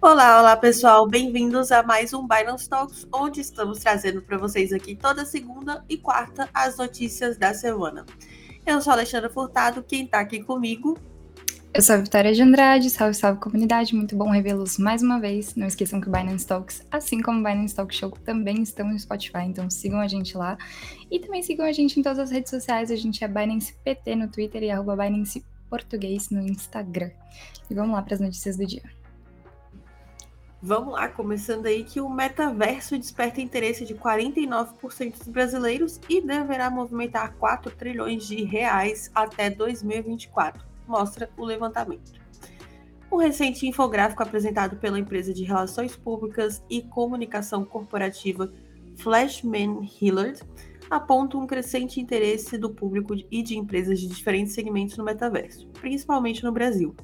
Olá, olá pessoal, bem-vindos a mais um Binance Talks, onde estamos trazendo para vocês aqui toda segunda e quarta as notícias da semana. Eu sou a Alexandra Furtado, quem está aqui comigo. Eu sou a Vitória de Andrade, salve, salve comunidade, muito bom revê-los mais uma vez. Não esqueçam que o Binance Talks, assim como o Binance Talk Show, também estão no Spotify, então sigam a gente lá. E também sigam a gente em todas as redes sociais, a gente é Binance PT no Twitter e arroba Binance Português no Instagram. E vamos lá para as notícias do dia. Vamos lá, começando aí que o metaverso desperta interesse de 49% dos brasileiros e deverá movimentar 4 trilhões de reais até 2024, mostra o levantamento. O recente infográfico apresentado pela empresa de relações públicas e comunicação corporativa Flashman Hillard aponta um crescente interesse do público e de empresas de diferentes segmentos no metaverso, principalmente no Brasil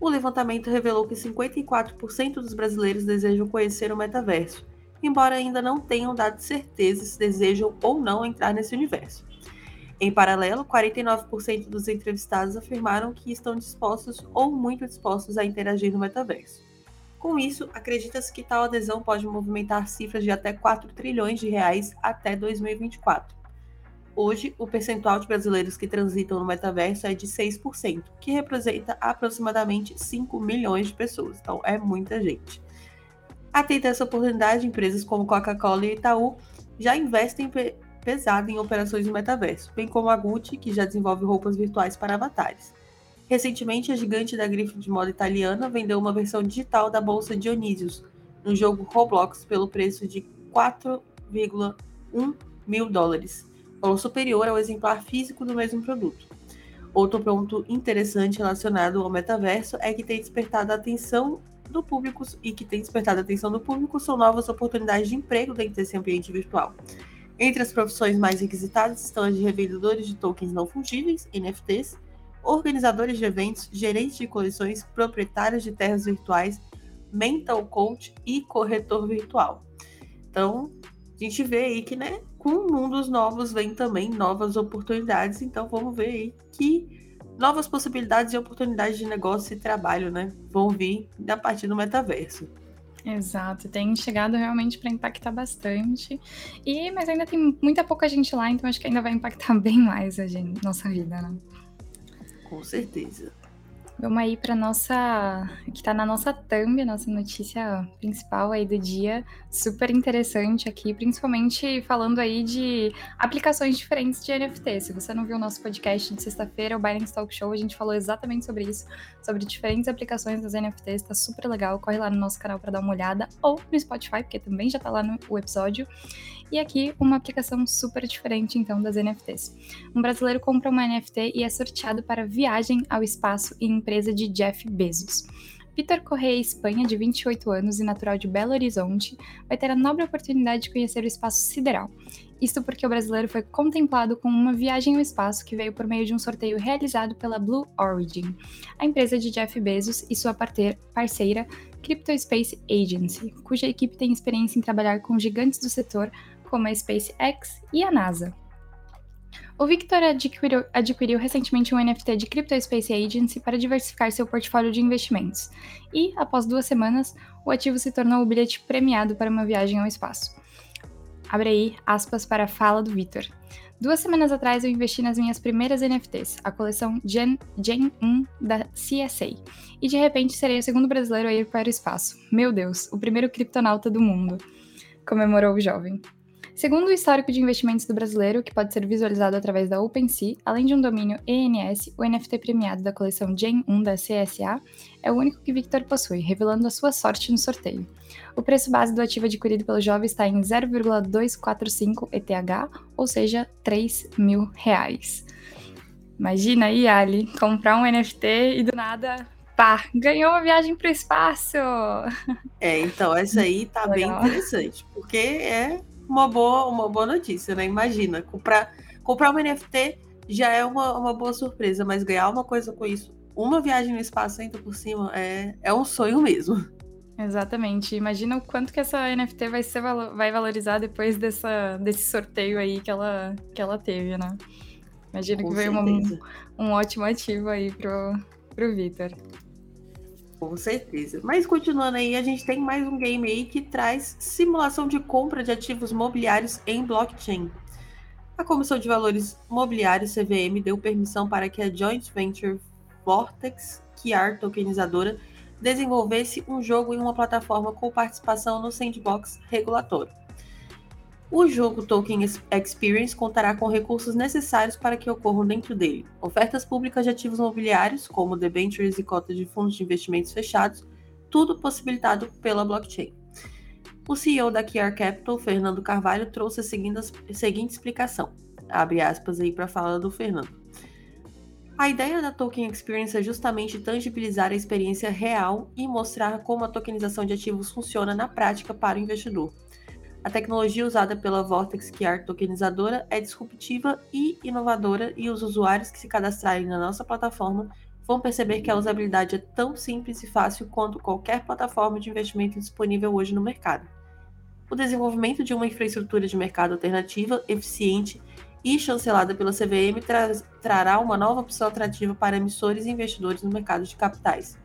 o levantamento revelou que 54% dos brasileiros desejam conhecer o metaverso, embora ainda não tenham dado certeza se desejam ou não entrar nesse universo. Em paralelo, 49% dos entrevistados afirmaram que estão dispostos ou muito dispostos a interagir no metaverso. Com isso, acredita-se que tal adesão pode movimentar cifras de até 4 trilhões de reais até 2024. Hoje, o percentual de brasileiros que transitam no metaverso é de 6%, que representa aproximadamente 5 milhões de pessoas. Então, é muita gente. Atenta a essa oportunidade, empresas como Coca-Cola e Itaú já investem pesado em operações no metaverso, bem como a Gucci, que já desenvolve roupas virtuais para avatares. Recentemente, a gigante da grife de moda italiana vendeu uma versão digital da bolsa Dionysius no jogo Roblox pelo preço de 4,1 mil dólares valor superior ao exemplar físico do mesmo produto. Outro ponto interessante relacionado ao metaverso é que tem despertado a atenção do público e que tem despertado a atenção do público são novas oportunidades de emprego dentro desse ambiente virtual. Entre as profissões mais requisitadas estão as de revendedores de tokens não fungíveis, NFTs, organizadores de eventos, gerentes de coleções, proprietários de terras virtuais, mental coach e corretor virtual. Então, a gente vê aí que, né, com mundos novos vem também novas oportunidades. Então vamos ver aí que novas possibilidades e oportunidades de negócio e trabalho, né, vão vir a partir do metaverso. Exato, tem chegado realmente para impactar bastante. E mas ainda tem muita pouca gente lá, então acho que ainda vai impactar bem mais a gente, nossa vida, né? Com certeza. Vamos aí para nossa, que está na nossa thumb, a nossa notícia principal aí do dia, super interessante aqui, principalmente falando aí de aplicações diferentes de NFT. Se você não viu o nosso podcast de sexta-feira, o Binance Talk Show, a gente falou exatamente sobre isso, sobre diferentes aplicações das NFTs, está super legal. Corre lá no nosso canal para dar uma olhada ou no Spotify, porque também já está lá no episódio. E aqui uma aplicação super diferente então das NFTs. Um brasileiro compra uma NFT e é sorteado para viagem ao espaço em empresa de Jeff Bezos. Vitor Correia Espanha, de 28 anos e natural de Belo Horizonte, vai ter a nobre oportunidade de conhecer o espaço sideral. Isto porque o brasileiro foi contemplado com uma viagem ao espaço que veio por meio de um sorteio realizado pela Blue Origin, a empresa de Jeff Bezos e sua parceira Crypto Space Agency, cuja equipe tem experiência em trabalhar com gigantes do setor como a SpaceX e a NASA. O Victor adquiriu, adquiriu, recentemente um NFT de Crypto Space Agency para diversificar seu portfólio de investimentos, e, após duas semanas, o ativo se tornou o bilhete premiado para uma viagem ao espaço. Abre aí aspas para a fala do Victor. Duas semanas atrás eu investi nas minhas primeiras NFTs, a coleção Gen, Gen 1 da CSA, e de repente serei o segundo brasileiro a ir para o espaço. Meu Deus, o primeiro criptonauta do mundo, comemorou o jovem. Segundo o histórico de investimentos do brasileiro, que pode ser visualizado através da OpenSea, além de um domínio ENS, o NFT premiado da coleção Gen 1 da CSA é o único que Victor possui, revelando a sua sorte no sorteio. O preço base do ativo adquirido pelo jovem está em 0,245 ETH, ou seja, 3 mil reais. Imagina aí, Ali, comprar um NFT e do nada pá, ganhou uma viagem para o espaço. É, então essa aí tá Legal. bem interessante, porque é uma boa, uma boa notícia, né? Imagina, comprar, comprar uma NFT já é uma, uma boa surpresa, mas ganhar uma coisa com isso, uma viagem no espaço ainda por cima, é, é um sonho mesmo. Exatamente. Imagina o quanto que essa NFT vai, ser, vai valorizar depois dessa, desse sorteio aí que ela, que ela teve, né? Imagina Com que veio uma, um ótimo ativo aí pro, pro Vitor. Com certeza. Mas continuando aí, a gente tem mais um game aí que traz simulação de compra de ativos mobiliários em blockchain. A Comissão de Valores Mobiliários, CVM, deu permissão para que a joint venture Vortex QR tokenizadora desenvolvesse um jogo em uma plataforma com participação no sandbox regulatório. O jogo Token Experience contará com recursos necessários para que ocorram dentro dele. Ofertas públicas de ativos imobiliários, como debentures e cotas de fundos de investimentos fechados, tudo possibilitado pela blockchain. O CEO da QR Capital, Fernando Carvalho, trouxe a seguinte, a seguinte explicação. Abre aspas aí para a fala do Fernando. A ideia da Token Experience é justamente tangibilizar a experiência real e mostrar como a tokenização de ativos funciona na prática para o investidor. A tecnologia usada pela Vortex QR tokenizadora é disruptiva e inovadora e os usuários que se cadastrarem na nossa plataforma vão perceber que a usabilidade é tão simples e fácil quanto qualquer plataforma de investimento disponível hoje no mercado. O desenvolvimento de uma infraestrutura de mercado alternativa, eficiente e chancelada pela CVM tra trará uma nova opção atrativa para emissores e investidores no mercado de capitais.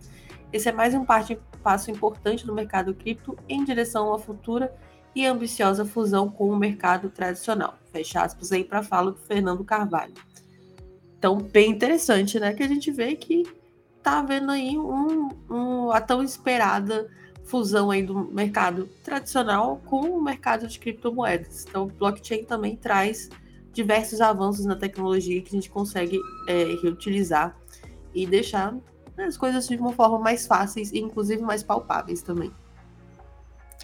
Esse é mais um passo importante do mercado cripto em direção a uma futura e ambiciosa fusão com o mercado tradicional. Fecha aspas aí para a fala do Fernando Carvalho. Então, bem interessante, né? Que a gente vê que tá havendo aí um, um, a tão esperada fusão aí do mercado tradicional com o mercado de criptomoedas. Então, blockchain também traz diversos avanços na tecnologia que a gente consegue é, reutilizar e deixar as coisas de uma forma mais fáceis e inclusive mais palpáveis também.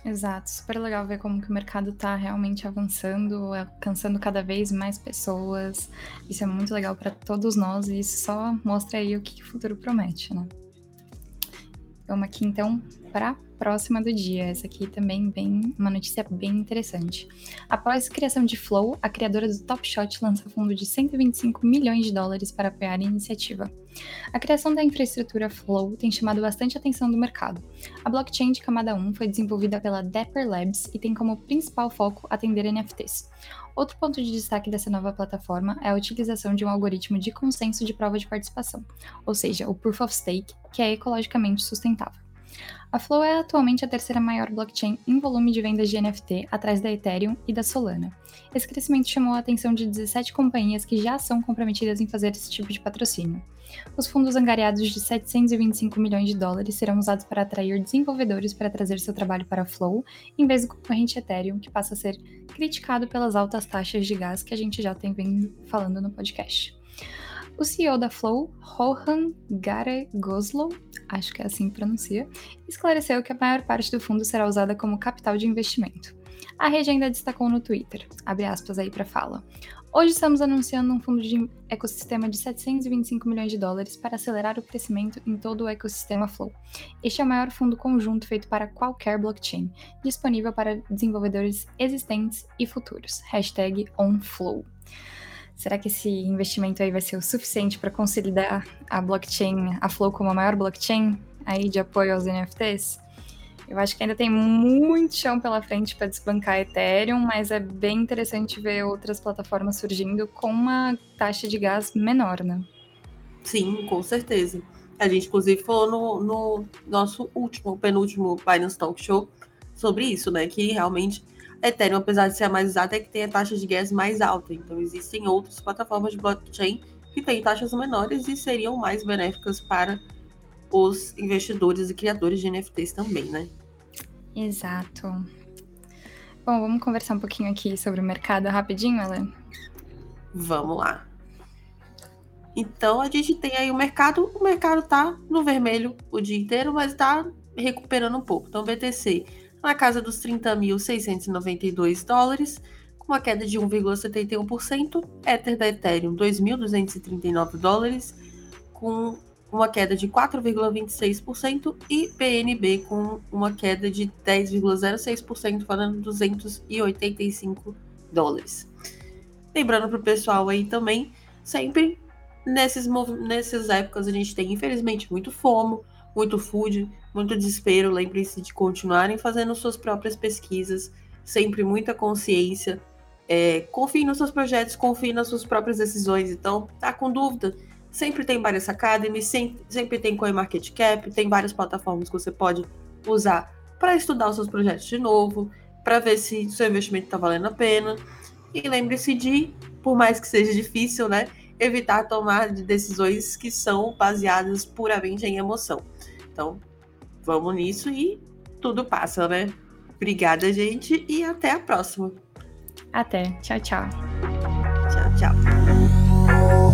Exato, super legal ver como que o mercado está realmente avançando, alcançando cada vez mais pessoas. Isso é muito legal para todos nós e isso só mostra aí o que o futuro promete, né? Vamos aqui então para próxima do dia. Essa aqui também bem uma notícia bem interessante. Após a criação de Flow, a criadora do Top Shot lança fundo de 125 milhões de dólares para apoiar a iniciativa. A criação da infraestrutura Flow tem chamado bastante atenção do mercado. A blockchain de camada 1 foi desenvolvida pela Dapper Labs e tem como principal foco atender NFTs. Outro ponto de destaque dessa nova plataforma é a utilização de um algoritmo de consenso de prova de participação, ou seja, o Proof of Stake, que é ecologicamente sustentável. A Flow é atualmente a terceira maior blockchain em volume de vendas de NFT, atrás da Ethereum e da Solana. Esse crescimento chamou a atenção de 17 companhias que já são comprometidas em fazer esse tipo de patrocínio. Os fundos angariados de 725 milhões de dólares serão usados para atrair desenvolvedores para trazer seu trabalho para a Flow, em vez do concorrente Ethereum, que passa a ser criticado pelas altas taxas de gás que a gente já tem vindo falando no podcast. O CEO da Flow, Rohan Garegoslow, acho que é assim que pronuncia, esclareceu que a maior parte do fundo será usada como capital de investimento. A rede ainda destacou no Twitter, abre aspas aí para fala. Hoje estamos anunciando um fundo de ecossistema de 725 milhões de dólares para acelerar o crescimento em todo o ecossistema Flow. Este é o maior fundo conjunto feito para qualquer blockchain, disponível para desenvolvedores existentes e futuros. Hashtag OnFlow. Será que esse investimento aí vai ser o suficiente para consolidar a blockchain, a Flow como a maior blockchain aí de apoio aos NFTs? Eu acho que ainda tem muito chão pela frente para desbancar Ethereum, mas é bem interessante ver outras plataformas surgindo com uma taxa de gás menor, né? Sim, com certeza. A gente, inclusive, falou no, no nosso último, penúltimo Binance Talk Show sobre isso, né? Que realmente Ethereum, apesar de ser a mais usada, é que tem a taxa de gas mais alta. Então, existem outras plataformas de blockchain que têm taxas menores e seriam mais benéficas para os investidores e criadores de NFTs também, né? Exato. Bom, vamos conversar um pouquinho aqui sobre o mercado rapidinho, Ellen? Vamos lá. Então, a gente tem aí o mercado, o mercado tá no vermelho o dia inteiro, mas tá recuperando um pouco. Então, BTC na casa dos 30.692 dólares, com uma queda de 1,71%, Ether da Ethereum 2.239 dólares, com uma queda de 4,26% e PNB com uma queda de 10,06%, falando 285 dólares. Lembrando para o pessoal aí também, sempre nesses, nessas épocas a gente tem infelizmente muito FOMO, muito food, muito desespero. Lembrem-se de continuarem fazendo suas próprias pesquisas, sempre muita consciência. É, confie nos seus projetos, confie nas suas próprias decisões. Então, tá com dúvida? Sempre tem Bias Academy, sempre, sempre tem CoinMarketCap, tem várias plataformas que você pode usar para estudar os seus projetos de novo, para ver se seu investimento está valendo a pena. E lembre-se de, por mais que seja difícil, né, evitar tomar decisões que são baseadas puramente em emoção. Então, vamos nisso e tudo passa, né? Obrigada, gente, e até a próxima. Até. Tchau, tchau. Tchau, tchau.